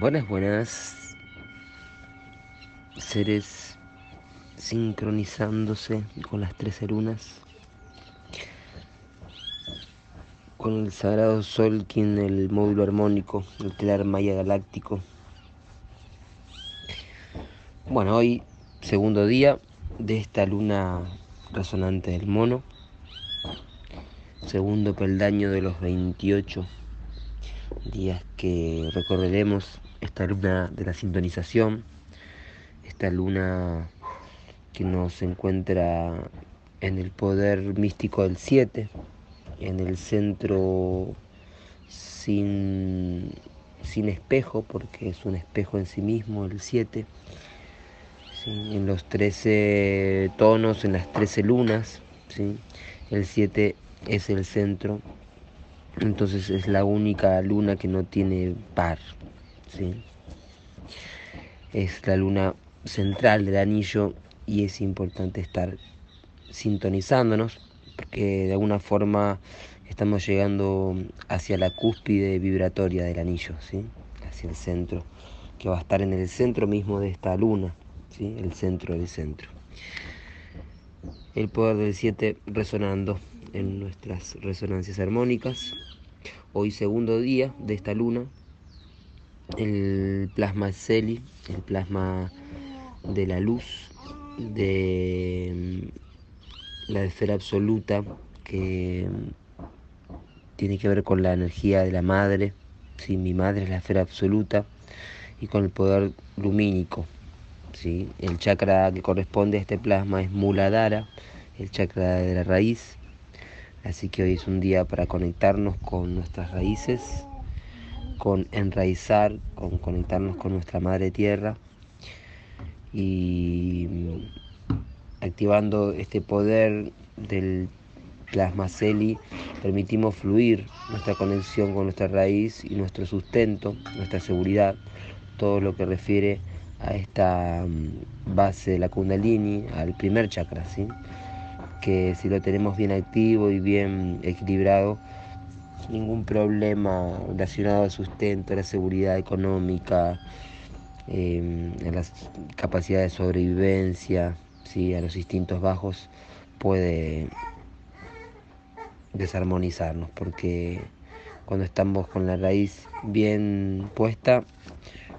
Buenas, buenas. Seres sincronizándose con las tres lunas. Con el sagrado Solkin, el módulo armónico, el telar maya galáctico. Bueno, hoy, segundo día de esta luna resonante del mono. Segundo peldaño de los 28 días que recorreremos esta luna de la sintonización, esta luna que nos encuentra en el poder místico del 7, en el centro sin, sin espejo, porque es un espejo en sí mismo, el 7, en los 13 tonos, en las 13 lunas, el 7 es el centro entonces es la única luna que no tiene par. ¿Sí? Es la luna central del anillo y es importante estar sintonizándonos porque de alguna forma estamos llegando hacia la cúspide vibratoria del anillo, ¿sí? hacia el centro, que va a estar en el centro mismo de esta luna, ¿sí? el centro del centro. El poder del 7 resonando en nuestras resonancias armónicas. Hoy segundo día de esta luna, el plasma Celi, el plasma de la luz, de mm, la esfera absoluta que mm, tiene que ver con la energía de la madre, ¿sí? mi madre es la esfera absoluta, y con el poder lumínico. ¿sí? El chakra que corresponde a este plasma es Muladhara, el chakra de la raíz, Así que hoy es un día para conectarnos con nuestras raíces, con enraizar, con conectarnos con nuestra madre tierra y mm, activando este poder del plasma celi permitimos fluir nuestra conexión con nuestra raíz y nuestro sustento, nuestra seguridad, todo lo que refiere a esta mm, base de la kundalini, al primer chakra, ¿sí? que si lo tenemos bien activo y bien equilibrado, ningún problema relacionado al sustento, a la seguridad económica, em, a las capacidades de sobrevivencia, ¿sí? a los instintos bajos, puede desarmonizarnos, porque cuando estamos con la raíz bien puesta,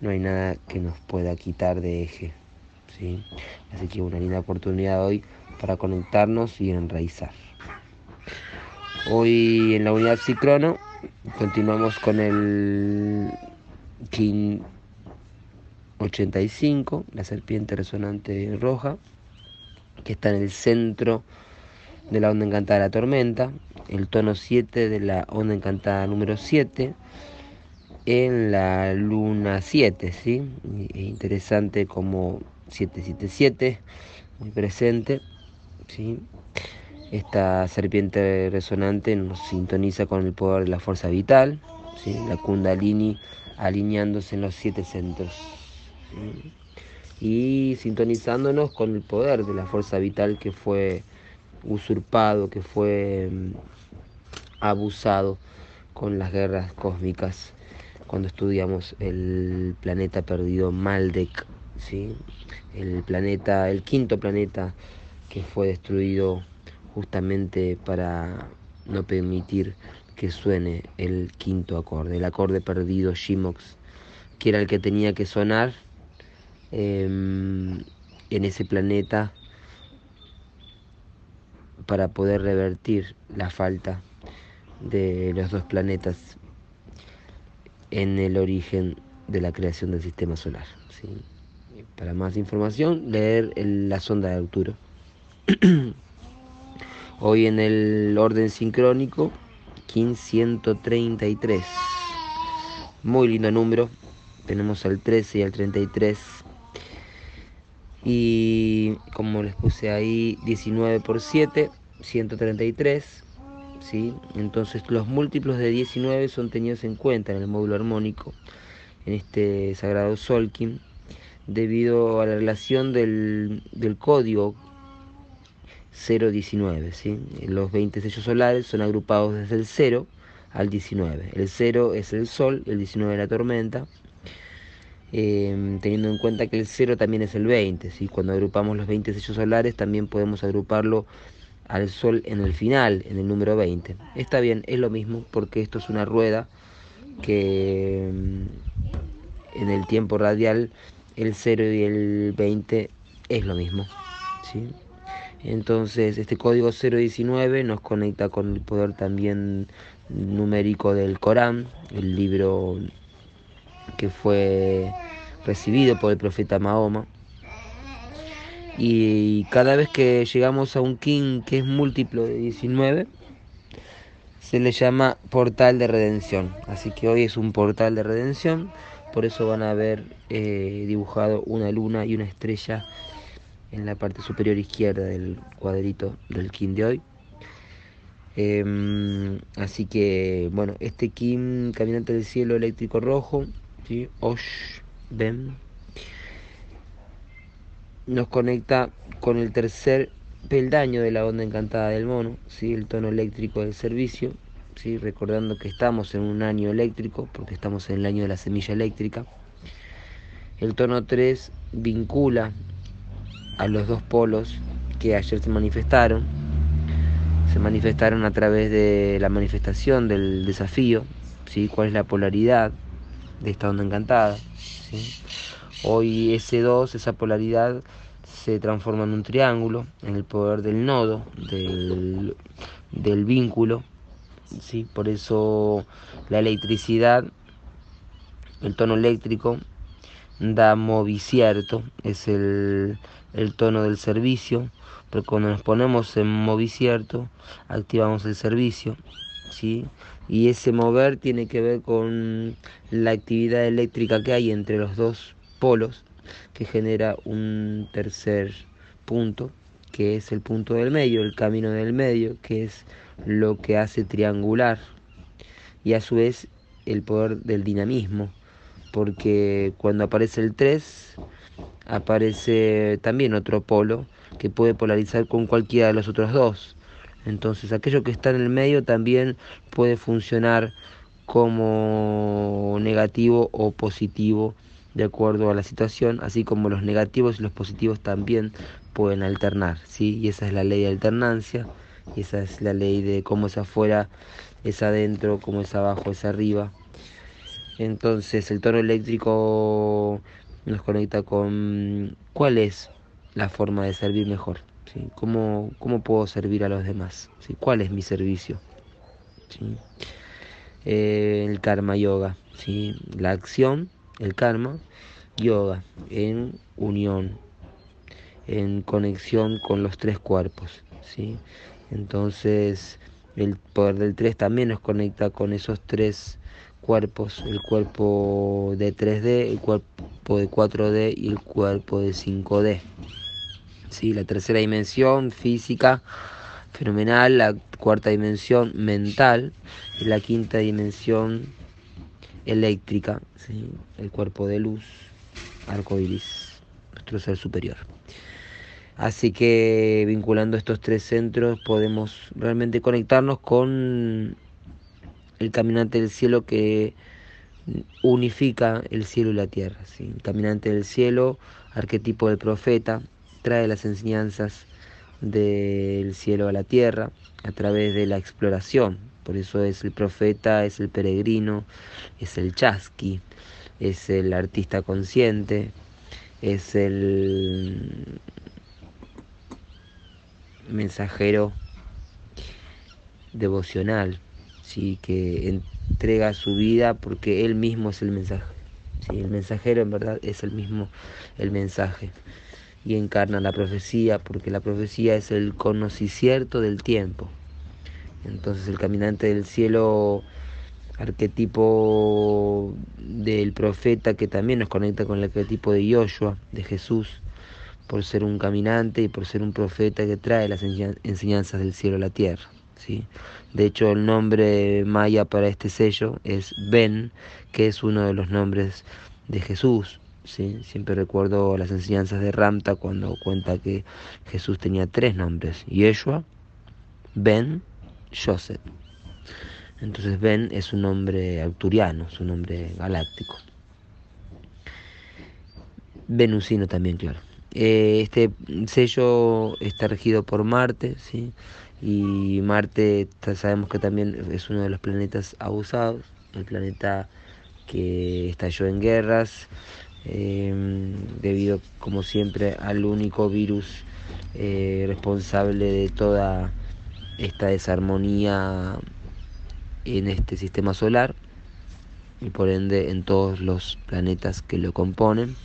no hay nada que nos pueda quitar de eje. ¿sí? Así que una linda oportunidad hoy para conectarnos y enraizar. Hoy en la unidad Cicrono continuamos con el King 85, la serpiente resonante roja, que está en el centro de la onda encantada de la tormenta, el tono 7 de la onda encantada número 7, en la luna 7, ¿sí? Es interesante como 777, muy presente. ¿sí? Esta serpiente resonante nos sintoniza con el poder de la fuerza vital, la kundalini alineándose en los siete centros. Y sintonizándonos con el poder de la fuerza vital que fue usurpado, que fue mm, abusado con las guerras cósmicas cuando estudiamos el planeta perdido Maldek, ¿sí? el planeta, el quinto planeta que fue destruido justamente para no permitir que suene el quinto acorde, el acorde perdido Shimox, que era el que tenía que sonar em, en ese planeta para poder revertir la falta de los dos planetas en el origen de la creación del sistema solar. Para más información, leer la sonda de Arturo. Hoy en el orden sincrónico, 1533. Muy lindo número. Tenemos al 13 y al 33. Y como les puse ahí, 19 por 7, 133. ¿sí? Entonces los múltiplos de 19 son tenidos en cuenta en el módulo armónico, en este sagrado Solkin, debido a la relación del, del código 019. ¿sí? Los 20 sellos solares son agrupados desde el 0 al 19. El 0 es el Sol, el 19 la tormenta. Em, teniendo en cuenta que el 0 también es el 20. ¿sí? Cuando agrupamos los 20 sellos solares también podemos agruparlo al Sol en el final, en el número 20. Está bien, es lo mismo porque esto es una rueda que em, en el tiempo radial el 0 y el 20 es lo mismo. ¿sí? Entonces este código 019 nos conecta con el poder también numérico del Corán, el libro que fue recibido por el profeta Mahoma. Y cada vez que llegamos a un king que es múltiplo de 19, se le llama portal de redención. Así que hoy es un portal de redención, por eso van a ver eh, dibujado una luna y una estrella en la parte superior izquierda del cuadrito del king de hoy. Em, así que, bueno, este Kim, caminante del cielo eléctrico rojo, ¿sí? Osh, Ben, nos conecta con el tercer peldaño de la onda encantada del mono, ¿sí? el tono eléctrico del servicio, ¿sí? recordando que estamos en un año eléctrico, porque estamos en el año de la semilla eléctrica. El tono 3 vincula a los dos polos que ayer se manifestaron, se manifestaron a través de la manifestación del desafío, ¿sí? cuál es la polaridad de esta onda encantada. Hoy ese 2, esa polaridad, se transforma en un triángulo, en el poder del nodo, del, del vínculo. ¿sí? Por eso la electricidad, el tono eléctrico, da movicierto, es el, el tono del servicio, pero cuando nos ponemos en movicierto, activamos el servicio, ¿sí? Y ese mover tiene que ver con la actividad eléctrica que hay entre los dos polos, que genera un tercer punto, que es el punto del medio, el camino del medio, que es lo que hace triangular, y a su vez el poder del dinamismo, porque cuando aparece el 3, aparece también otro polo que puede polarizar con cualquiera de los otros dos. Entonces aquello que está en el medio también puede funcionar como negativo o positivo de acuerdo a la situación, así como los negativos y los positivos también pueden alternar, ¿sí? Y esa es la ley de alternancia, y esa es la ley de cómo es afuera, es adentro, cómo es abajo, es arriba. Entonces el tono eléctrico nos conecta con cuál es la forma de servir mejor. ¿sí? ¿Cómo, ¿Cómo, puedo servir a los demás? ¿sí? ¿Cuál es mi servicio? Eh, el karma yoga, ¿sí? la acción, el karma, yoga, en unión, en conexión con los tres cuerpos. ¿sí? Entonces, el poder del tres también nos conecta con esos tres cuerpos, el cuerpo de 3D, el cuerpo de 4D y el cuerpo de 5D. ¿sí? La tercera dimensión física, fenomenal, la cuarta dimensión mental y la quinta dimensión eléctrica, ¿sí? el cuerpo de luz, arco iris, nuestro ser superior. Así que vinculando estos tres centros podemos realmente conectarnos con el caminante del cielo que unifica el cielo y la tierra. ¿sí? Caminante del cielo, arquetipo del profeta, trae las enseñanzas del cielo a la tierra a través de la exploración. Por eso es el profeta, es el peregrino, es el chasqui, es el artista consciente, es el mensajero devocional, ¿sí? que entrega su vida porque él mismo es el mensaje. El mensajero en verdad es el mismo el mensaje y encarna la profecía, porque la profecía es el conocicierto del tiempo. Entonces el caminante del cielo, arquetipo del profeta que también nos conecta con el arquetipo de Yoshua, de Jesús, por ser un caminante y por ser un profeta que trae las enseñanzas del cielo a la tierra. ¿Sí? De hecho, el nombre maya para este sello es Ben, que es uno de los nombres de Jesús. ¿sí? Siempre recuerdo las enseñanzas de Ramta cuando cuenta que Jesús tenía tres nombres, Yeshua, Ben, Joseph. Entonces Ben es un nombre arturiano, es un nombre galáctico. venusino también, claro. Eh, este sello está regido por Marte, ¿sí? Y Marte sabemos que también es uno de los planetas abusados, el planeta que estalló en guerras, em, debido como siempre al único virus eh, responsable de toda esta desarmonía en este sistema solar y por ende en todos los planetas que lo componen.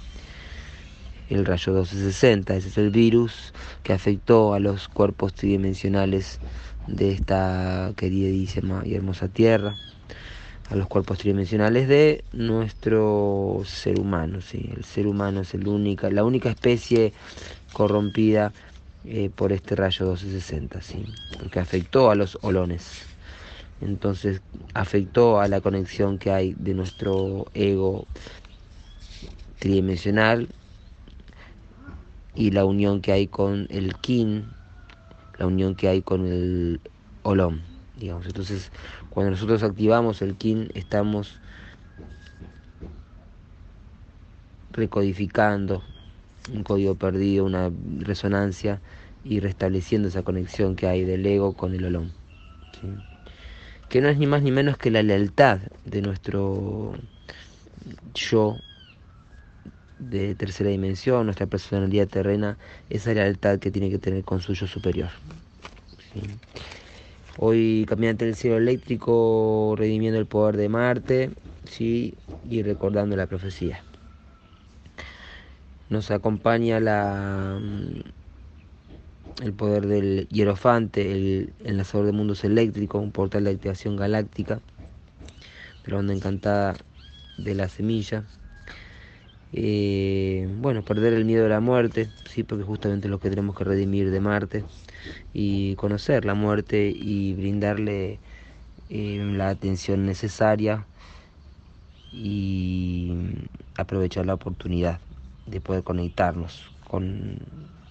El rayo 1260, ese es el virus que afectó a los cuerpos tridimensionales de esta queridísima y hermosa Tierra, a los cuerpos tridimensionales de nuestro ser humano. ¿sí? El ser humano es la única especie corrompida eh, por este rayo 1260, ¿sí? porque afectó a los olones. Entonces afectó a la conexión que hay de nuestro ego tridimensional y la unión que hay con el kin, la unión que hay con el olón, digamos. Entonces, cuando nosotros activamos el kin, estamos recodificando un código perdido, una resonancia y restableciendo esa conexión que hay del ego con el olón que no es ni más ni menos que la lealtad de nuestro yo de tercera dimensión, nuestra personalidad terrena, esa lealtad que tiene que tener con su yo superior. Hoy caminante del cielo eléctrico, redimiendo el poder de Marte, ¿sí? y recordando la profecía. Nos acompaña la el poder del hierofante, el enlazador de mundos eléctricos, un portal de activación galáctica, de la onda encantada de la semilla. Eh, bueno, perder el miedo a la muerte, sí, porque justamente es lo que tenemos que redimir de Marte y conocer la muerte y brindarle eh, la atención necesaria y aprovechar la oportunidad de poder conectarnos con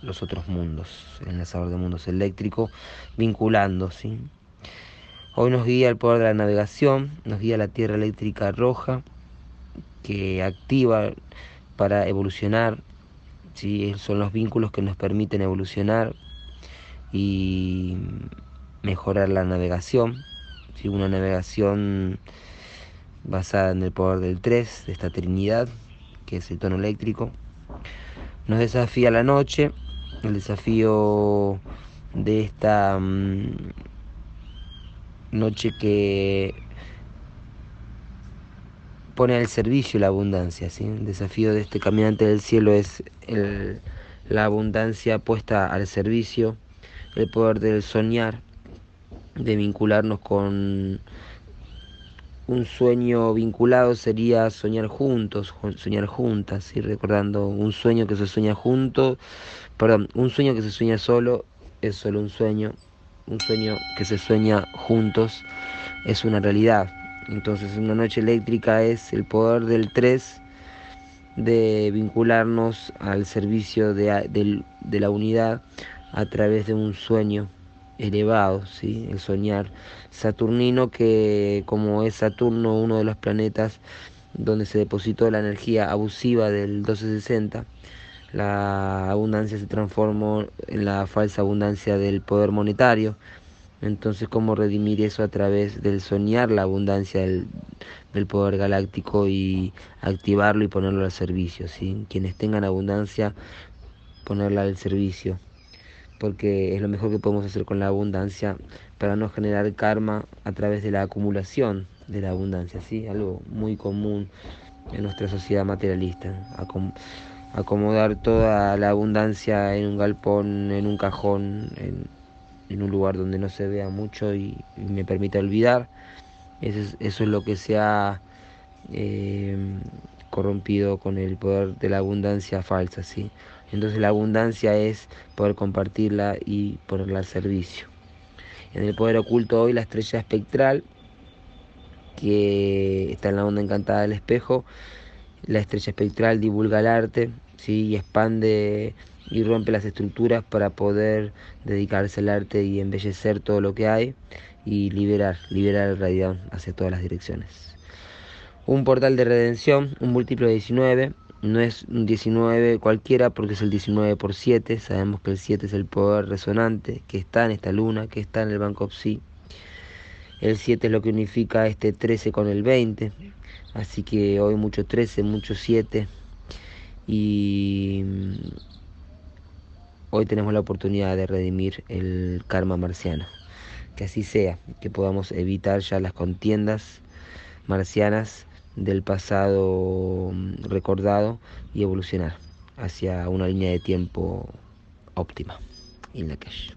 los otros mundos, el enlazador de mundos eléctrico, vinculando. ¿sí? Hoy nos guía el poder de la navegación, nos guía la Tierra Eléctrica Roja, que activa para evolucionar, ¿sí? son los vínculos que nos permiten evolucionar y mejorar la navegación, ¿sí? una navegación basada en el poder del 3, de esta Trinidad, que es el tono eléctrico. Nos desafía la noche, el desafío de esta mm, noche que pone al servicio la abundancia. ¿sí? El desafío de este caminante del cielo es la abundancia puesta al servicio, el poder del soñar, de vincularnos con un sueño vinculado sería soñar juntos, soñar juntas, y recordando un sueño que se sueña junto, perdón, un sueño que se sueña solo es solo un sueño, un sueño que se sueña juntos es una realidad. Entonces una noche eléctrica es el poder del 3 de vincularnos al servicio de, de la unidad a través de un sueño elevado, ¿sí? el soñar saturnino que como es Saturno uno de los planetas donde se depositó la energía abusiva del 1260, la abundancia se transformó en la falsa abundancia del poder monetario. Entonces, ¿cómo redimir eso a través del soñar la abundancia del, poder galáctico y activarlo y ponerlo al servicio? ¿sí? Quienes tengan abundancia, ponerla al servicio porque es lo mejor que podemos hacer con la abundancia para no generar karma a través de la acumulación de la abundancia, ¿sí? Algo muy común en nuestra sociedad materialista, acomodar toda la abundancia en un galpón, en un cajón, en, un lugar donde no se vea mucho y, me permita olvidar. Eso es, eso es lo que se ha eh, corrompido con el poder de la abundancia falsa, ¿sí? Entonces la abundancia es poder compartirla y ponerla al servicio. En el poder oculto hoy la estrella espectral, que está en la onda encantada del espejo, la estrella espectral divulga el arte ¿sí? y expande y rompe las estructuras para poder dedicarse al arte y embellecer todo lo que hay y liberar, liberar el radión hacia todas las direcciones. Un portal de redención, un múltiplo de 19, no es un 19 cualquiera porque es el 19 por 7. Sabemos que el 7 es el poder resonante que está en esta luna, que está en el Banco Psi. El 7 es lo que unifica este 13 con el 20. Así que hoy mucho 13, mucho 7. Y hoy tenemos la oportunidad de redimir el karma marciano. Que así sea, que podamos evitar ya las contiendas marcianas del pasado mm, recordado y evolucionar hacia una línea de tiempo óptima. In la calle.